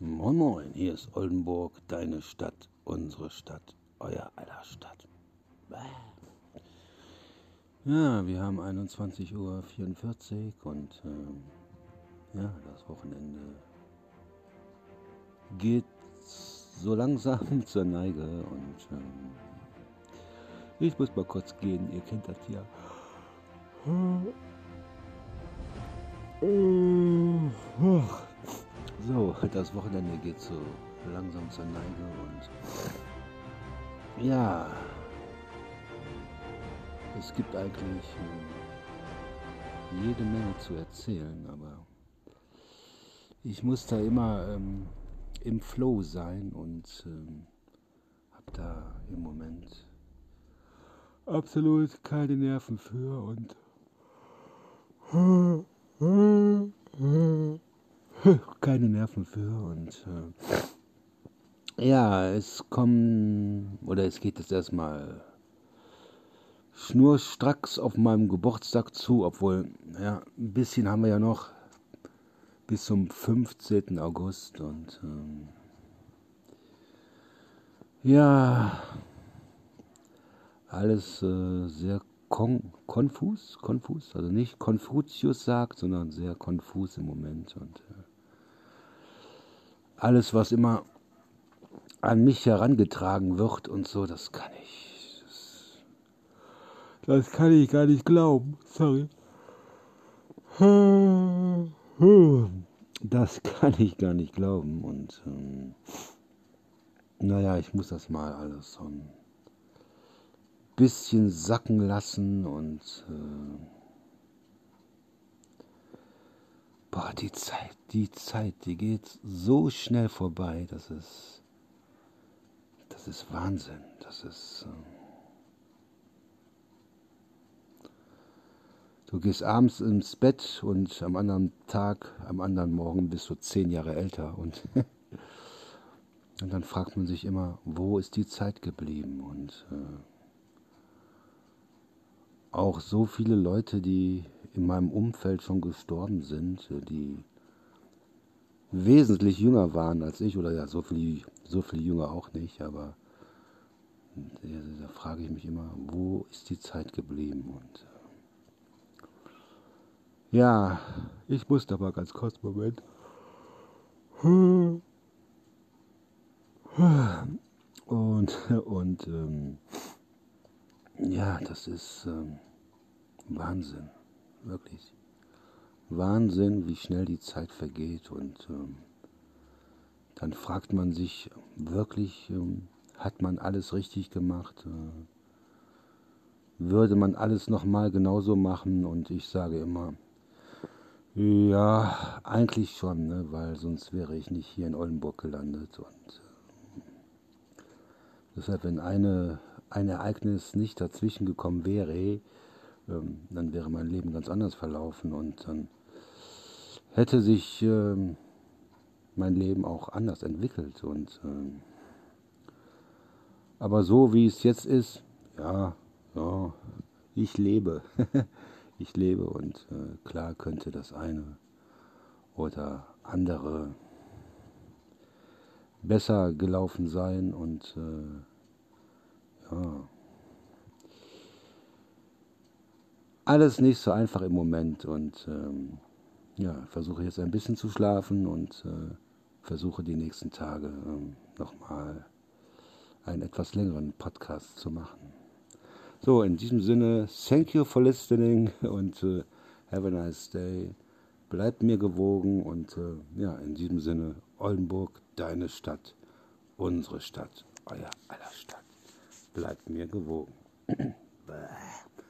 Moin Moin, hier ist Oldenburg, deine Stadt, unsere Stadt, euer aller Stadt. Ja, wir haben 21.44 Uhr und äh, ja, das Wochenende geht so langsam zur Neige und ähm, ich muss mal kurz gehen, ihr kennt das ja. So, das Wochenende geht so langsam zur Neige und ja, es gibt eigentlich äh, jede Menge zu erzählen, aber ich muss da immer ähm, im Flow sein und ähm, habe da im Moment absolut keine Nerven für und keine Nerven für und äh, ja, es kommen oder es geht jetzt erstmal schnurstracks auf meinem Geburtstag zu, obwohl, ja, ein bisschen haben wir ja noch bis zum 15. August und ähm, ja, alles äh, sehr kon konfus, konfus, also nicht Konfuzius sagt, sondern sehr konfus im Moment und äh, alles, was immer an mich herangetragen wird und so, das kann ich. Das, das kann ich gar nicht glauben. Sorry. Das kann ich gar nicht glauben. Und ähm, naja, ich muss das mal alles so ein bisschen sacken lassen und äh, Boah, die Zeit, die Zeit, die geht so schnell vorbei, das ist, das ist Wahnsinn. Das ist. Ähm, du gehst abends ins Bett und am anderen Tag, am anderen Morgen bist du zehn Jahre älter und, und dann fragt man sich immer, wo ist die Zeit geblieben? Und äh, auch so viele Leute, die in meinem Umfeld schon gestorben sind, äh, die wesentlich jünger waren als ich, oder ja, so viel, so viel jünger auch nicht, aber äh, da frage ich mich immer, wo ist die Zeit geblieben? Und äh, ja, ich musste aber ganz kurz, Moment. Und, und ähm, ja, das ist ähm, Wahnsinn wirklich Wahnsinn, wie schnell die Zeit vergeht. Und ähm, dann fragt man sich wirklich, ähm, hat man alles richtig gemacht? Äh, würde man alles nochmal genauso machen? Und ich sage immer, ja, eigentlich schon, ne? weil sonst wäre ich nicht hier in Oldenburg gelandet. Und äh, deshalb, wenn eine, ein Ereignis nicht dazwischen gekommen wäre, ähm, dann wäre mein Leben ganz anders verlaufen und dann hätte sich ähm, mein Leben auch anders entwickelt. Und ähm, aber so wie es jetzt ist, ja, ja, ich lebe. ich lebe und äh, klar könnte das eine oder andere besser gelaufen sein und äh, ja. Alles nicht so einfach im Moment und ähm, ja, versuche jetzt ein bisschen zu schlafen und äh, versuche die nächsten Tage ähm, nochmal einen etwas längeren Podcast zu machen. So, in diesem Sinne, thank you for listening und äh, have a nice day. Bleibt mir gewogen und äh, ja, in diesem Sinne, Oldenburg, deine Stadt, unsere Stadt, euer aller Stadt. Bleibt mir gewogen.